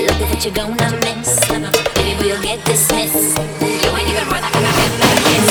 Look at what you're gonna miss. Baby, you'll get dismissed. You ain't even worth a kiss.